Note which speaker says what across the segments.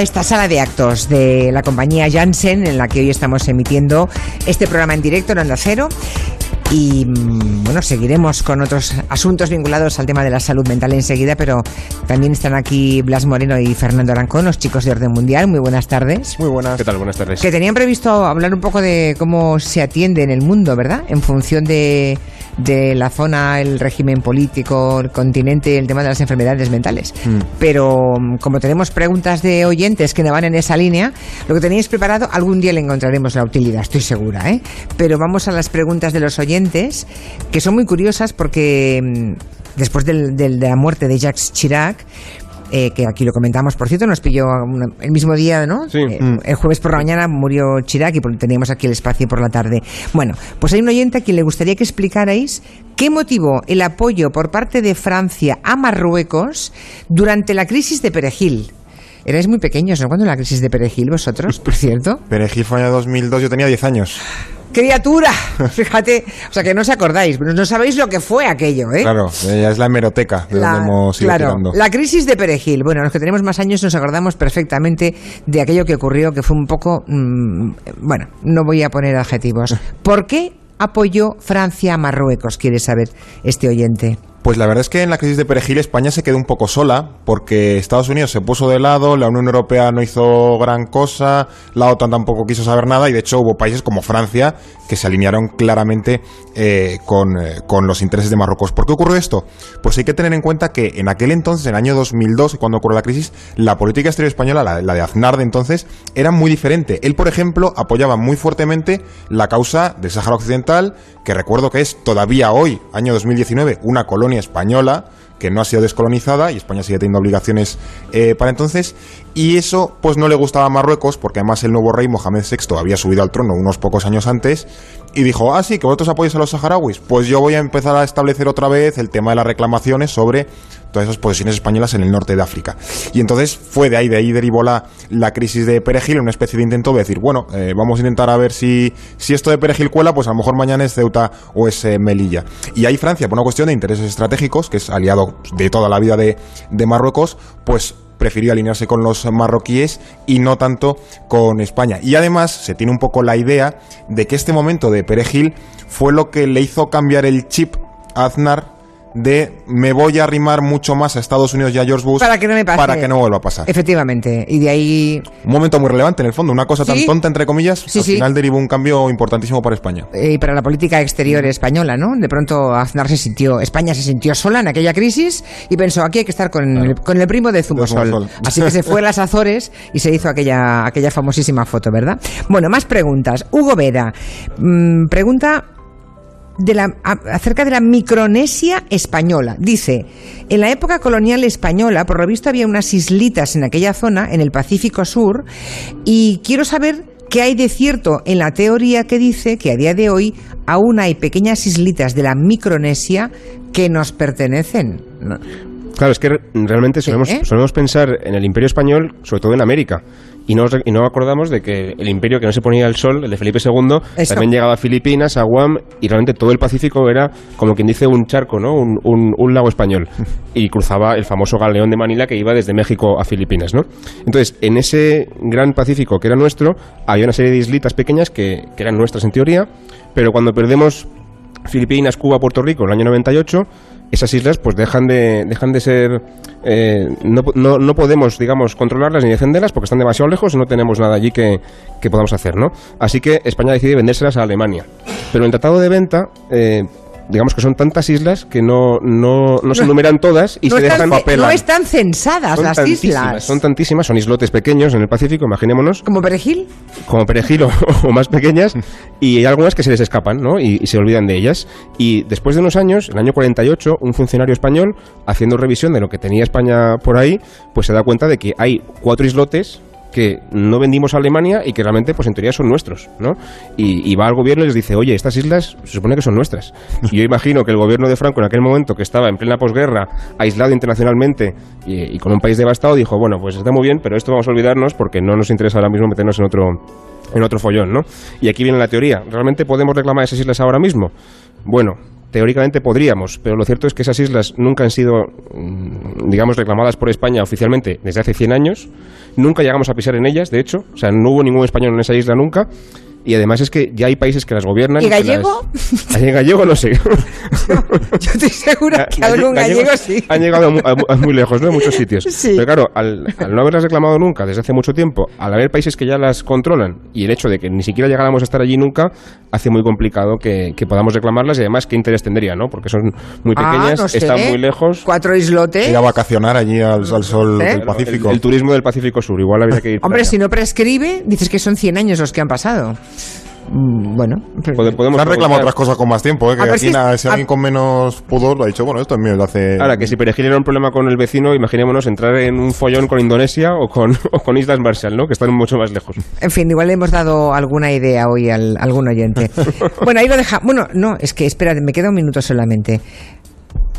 Speaker 1: Esta sala de actos de la compañía Janssen, en la que hoy estamos emitiendo este programa en directo en Onda Cero. Y mm, bueno, seguiremos con otros asuntos vinculados al tema de la salud mental enseguida, pero también están aquí Blas Moreno y Fernando Arancón, los chicos de Orden Mundial. Muy buenas tardes.
Speaker 2: Muy buenas. ¿Qué tal? Buenas tardes.
Speaker 1: Que tenían previsto hablar un poco de cómo se atiende en el mundo, ¿verdad? En función de, de la zona, el régimen político, el continente, el tema de las enfermedades mentales.
Speaker 2: Mm.
Speaker 1: Pero mm, como tenemos preguntas de oyentes que no van en esa línea, lo que tenéis preparado algún día le encontraremos la utilidad, estoy segura, ¿eh? Pero vamos a las preguntas de los oyentes, que son muy curiosas porque mm, después del- del- de la muerte de Jacques Chirac, eh, que aquí lo comentamos, por cierto, nos pilló una- el mismo día, ¿no?
Speaker 2: Sí.
Speaker 1: Eh, el jueves por la mañana murió Chirac y teníamos aquí el espacio por la tarde. Bueno, pues hay un oyente a quien le gustaría que explicarais qué motivó el apoyo por parte de Francia a Marruecos durante la crisis de Perejil. Erais muy pequeños, ¿no? Cuando la crisis de Perejil, vosotros, por cierto.
Speaker 2: Perejil fue año 2002, yo tenía 10 años.
Speaker 1: ¡Criatura! Fíjate, o sea que no os acordáis, no sabéis lo que fue aquello, ¿eh?
Speaker 2: Claro, ella es la hemeroteca de
Speaker 1: La-
Speaker 2: donde hemos ido
Speaker 1: claro,
Speaker 2: tirando.
Speaker 1: la crisis de Perejil. Bueno, los que tenemos más años nos acordamos perfectamente de aquello que ocurrió, que fue un poco... mm, bueno, no voy a poner adjetivos. ¿Por qué apoyó Francia a Marruecos? Quiere saber este oyente.
Speaker 2: Pues la verdad es que en la crisis de Perejil España se quedó un poco sola porque Estados Unidos se puso de lado, la Unión Europea no hizo gran cosa, la OTAN tampoco quiso saber nada y de hecho hubo países como Francia que se alinearon claramente eh, con, eh, con los intereses de Marruecos. ¿Por qué ocurrió esto? Pues hay que tener en cuenta que en aquel entonces, en el año 2002, cuando ocurrió la crisis, la política exterior española, la, la de Aznar de entonces, era muy diferente. Él, por ejemplo, apoyaba muy fuertemente la causa del Sáhara Occidental, que recuerdo que es todavía hoy, año 2019, una colonia española que no ha sido descolonizada y España sigue teniendo obligaciones eh, para entonces y eso pues no le gustaba a Marruecos porque además el nuevo rey Mohamed VI había subido al trono unos pocos años antes y dijo, ah sí, que vosotros apoyáis a los saharauis pues yo voy a empezar a establecer otra vez el tema de las reclamaciones sobre todas esas posesiones españolas en el norte de África y entonces fue de ahí, de ahí derivó la, la crisis de Perejil, una especie de intento de decir, bueno, eh, vamos a intentar a ver si, si esto de Perejil cuela, pues a lo mejor mañana es Ceuta o es eh, Melilla. Y ahí Francia, por una cuestión de intereses estratégicos, que es aliado de toda la vida de, de Marruecos, pues prefirió alinearse con los marroquíes y no tanto con España. Y además se tiene un poco la idea de que este momento de Perejil fue lo que le hizo cambiar el chip a Aznar de me voy a arrimar mucho más a Estados Unidos y a George Bush
Speaker 1: Para que no me pase.
Speaker 2: para que no vuelva a pasar.
Speaker 1: Efectivamente. Y de ahí...
Speaker 2: Un momento muy relevante en el fondo, una cosa tan tonta entre comillas,
Speaker 1: Sí,
Speaker 2: al
Speaker 1: sí.
Speaker 2: final derivó un cambio importantísimo para España.
Speaker 1: eh, y para la política exterior española, ¿no? De pronto Aznar se sintió, España se sintió sola en aquella crisis y pensó, aquí hay que estar con, el, con el primo de Zumosol.
Speaker 2: Zumosol.
Speaker 1: Así que se fue a las Azores y se hizo aquella, aquella famosísima foto, ¿verdad? Bueno, más preguntas. Hugo Vera mm, pregunta de la, acerca de la Micronesia española. Dice, en la época colonial española, por lo visto había unas islitas en aquella zona, en el Pacífico Sur, y quiero saber qué hay de cierto en la teoría que dice que a día de hoy aún hay pequeñas islitas de la Micronesia que nos pertenecen.
Speaker 3: Claro, es que re- realmente solemos,
Speaker 1: ¿Eh?
Speaker 3: solemos pensar en el imperio español, sobre todo en América. Y no, y no acordamos de que el imperio que no se ponía el sol, el de Felipe II,
Speaker 1: Eso.
Speaker 3: también llegaba a Filipinas, a Guam, y realmente todo el Pacífico era, como quien dice, un charco, ¿no? Un, un- un lago español. Y cruzaba el famoso galeón de Manila que iba desde México a Filipinas, ¿no? Entonces, en ese gran Pacífico que era nuestro, había una serie de islitas pequeñas que, que eran nuestras en teoría, pero cuando perdemos Filipinas, Cuba, Puerto Rico en el año 98, esas islas pues dejan de, dejan de ser... eh, no, no, no podemos, digamos, controlarlas ni defenderlas porque están demasiado lejos, no tenemos nada allí que, que podamos hacer, ¿no? Así que España decide vendérselas a Alemania. Pero el tratado de venta... eh, digamos que son tantas islas que no, no, no se enumeran todas y
Speaker 1: no,
Speaker 3: se dejan
Speaker 1: no están censadas
Speaker 3: son
Speaker 1: las
Speaker 3: tantísimas,
Speaker 1: islas.
Speaker 3: son tantísimas, son islotes pequeños en el Pacífico, imaginémonos,
Speaker 1: ¿Como perejil?
Speaker 3: como perejil o, o más pequeñas, y hay algunas que se les escapan, ¿no? Y, y se olvidan de ellas. Y después de unos años, en el año 48, un funcionario español, haciendo revisión de lo que tenía España por ahí, pues se da cuenta de que hay cuatro islotes que no vendimos a Alemania y que realmente, pues en teoría son nuestros, ¿no? Y, va al gobierno y les dice, oye, estas islas se supone que son nuestras. Y yo imagino que el gobierno de Franco en aquel momento, que estaba en plena posguerra, aislado internacionalmente y, y con un país devastado, dijo, bueno, pues está muy bien, pero esto vamos a olvidarnos porque no nos interesa ahora mismo meternos en otro, en otro follón, ¿no? Y aquí viene la teoría. ¿Realmente podemos reclamar esas islas ahora mismo? Bueno, teóricamente podríamos, pero lo cierto es que esas islas nunca han sido, mm, digamos, reclamadas por España oficialmente desde hace 100 años. Nunca llegamos a pisar en ellas, de hecho. O sea, no hubo ningún español en esa isla nunca. Y además es que ya hay países que las gobiernan.
Speaker 1: ¿Y gallego?
Speaker 3: las- ¿Y gallego no sé.
Speaker 1: Yo estoy segura que algún gallego sí.
Speaker 3: Han llegado a a muy lejos, ¿no? En muchos sitios.
Speaker 1: Sí.
Speaker 3: Pero claro, al, al no haberlas reclamado nunca desde hace mucho tiempo, al haber países que ya las controlan y el hecho de que ni siquiera llegáramos a estar allí nunca, hace muy complicado que, que podamos reclamarlas y además qué interés tendría, ¿no? Porque son muy
Speaker 1: Ah,
Speaker 3: pequeñas,
Speaker 1: no sé.
Speaker 3: están muy lejos.
Speaker 1: Cuatro islotes.
Speaker 2: Ir a vacacionar allí al, al sol
Speaker 1: ¿Eh?
Speaker 2: del
Speaker 3: El,
Speaker 2: Pacífico.
Speaker 3: el turismo del Pacífico Sur, igual habría que ir.
Speaker 1: Hombre,
Speaker 3: allá.
Speaker 1: si no prescribe, dices que son 100 años los que han pasado. Mm, Bueno,
Speaker 3: Pode- podemos
Speaker 2: Se han reclamado otras cosas con más tiempo, ¿eh? que
Speaker 1: A ver
Speaker 2: aquí
Speaker 1: si-
Speaker 2: nada, si
Speaker 1: a-
Speaker 2: alguien con menos pudor lo ha dicho, bueno, esto es mío desde hace...
Speaker 3: Ahora, que si Perejil era un problema con el vecino, imaginémonos entrar en un follón con Indonesia o con, o con Islas Marshall, ¿no? Que están mucho más lejos.
Speaker 1: En fin, igual le hemos dado alguna idea hoy al a algún oyente. Bueno, ahí lo deja. Bueno, no, es que espera, me queda un minuto solamente.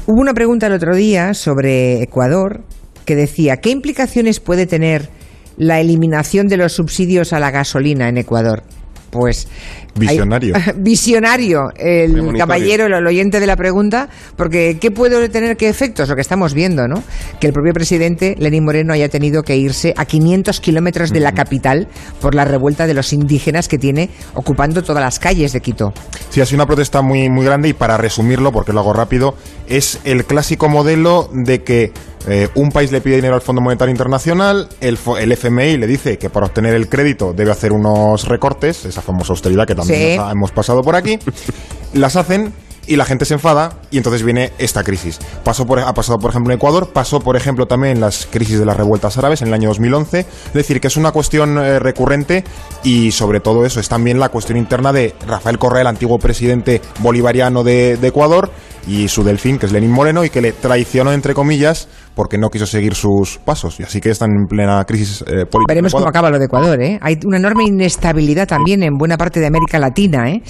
Speaker 1: Hubo una pregunta el otro día sobre Ecuador que decía, ¿qué implicaciones puede tener la eliminación de los subsidios a la gasolina en Ecuador? Pues hay-
Speaker 2: Visionario.
Speaker 1: visionario el caballero, el, el oyente de la pregunta, porque ¿qué puede tener qué efectos? Lo que estamos viendo, ¿no? Que el propio presidente Lenín Moreno haya tenido que irse a 500 kilómetros de la capital por la revuelta de los indígenas que tiene ocupando todas las calles de Quito.
Speaker 2: Sí, ha sido una protesta muy, muy grande y para resumirlo, porque lo hago rápido, es el clásico modelo de que eh, un país le pide dinero al Fondo Monetario Internacional, el, FMI le dice que para obtener el crédito debe hacer unos recortes, esa famosa austeridad que también
Speaker 1: Sí.
Speaker 2: hemos pasado por aquí, las hacen y la gente se enfada y entonces viene esta crisis. Pasó por, ha pasado, por ejemplo, en Ecuador, pasó, por ejemplo, también en las crisis de las revueltas árabes en el año 2011. Es decir, que es una cuestión eh, recurrente y sobre todo eso es también la cuestión interna de Rafael Correa, el antiguo presidente bolivariano de, de Ecuador, y su delfín, que es Lenín Moreno, y que le traicionó, entre comillas, porque no quiso seguir sus pasos. Y así que están en plena crisis eh, política.
Speaker 1: Veremos cómo acaba lo de Ecuador, ¿eh? Hay una enorme inestabilidad también en buena parte de América Latina, ¿eh?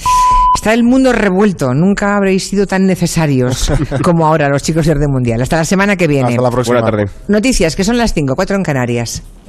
Speaker 1: Está el mundo revuelto. Nunca habréis sido tan necesarios como ahora los chicos de Orden Mundial. Hasta la semana que viene.
Speaker 2: Hasta la próxima.
Speaker 3: Buena tarde.
Speaker 1: Noticias, que son las 5, 4 en Canarias.